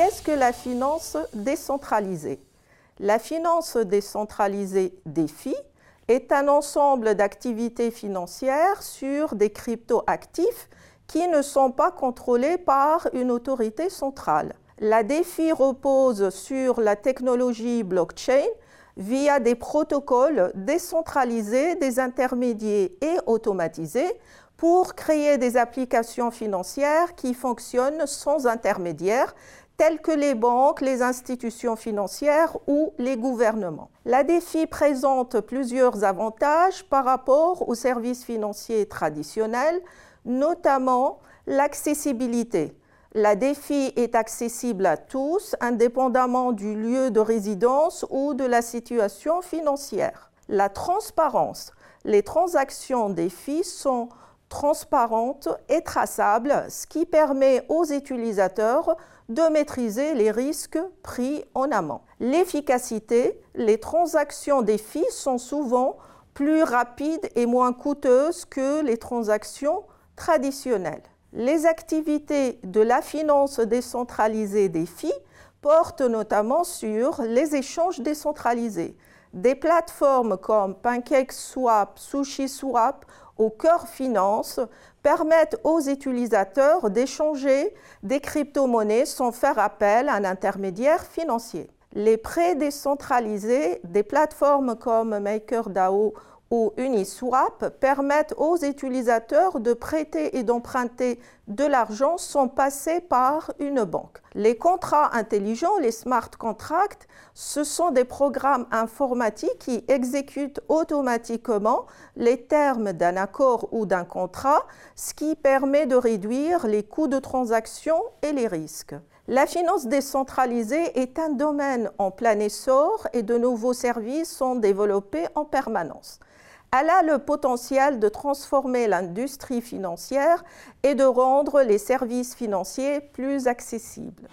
Qu'est-ce que la finance décentralisée? La finance décentralisée DEFI est un ensemble d'activités financières sur des cryptoactifs qui ne sont pas contrôlés par une autorité centrale. La DEFI repose sur la technologie blockchain via des protocoles décentralisés, des intermédiaires et automatisés pour créer des applications financières qui fonctionnent sans intermédiaire, telles que les banques, les institutions financières ou les gouvernements. La défi présente plusieurs avantages par rapport aux services financiers traditionnels, notamment l'accessibilité. La défi est accessible à tous, indépendamment du lieu de résidence ou de la situation financière. La transparence. Les transactions défi sont transparentes et traçables, ce qui permet aux utilisateurs de maîtriser les risques pris en amont. L'efficacité. Les transactions défi sont souvent plus rapides et moins coûteuses que les transactions traditionnelles. Les activités de la finance décentralisée des FI portent notamment sur les échanges décentralisés. Des plateformes comme PancakeSwap, SushiSwap ou Cœur Finance permettent aux utilisateurs d'échanger des crypto-monnaies sans faire appel à un intermédiaire financier. Les prêts décentralisés des plateformes comme MakerDAO ou Uniswap permettent aux utilisateurs de prêter et d'emprunter de l'argent sans passer par une banque. Les contrats intelligents, les smart contracts, ce sont des programmes informatiques qui exécutent automatiquement les termes d'un accord ou d'un contrat, ce qui permet de réduire les coûts de transaction et les risques. La finance décentralisée est un domaine en plein essor et de nouveaux services sont développés en permanence. Elle a le potentiel de transformer l'industrie financière et de rendre les services financiers plus accessibles.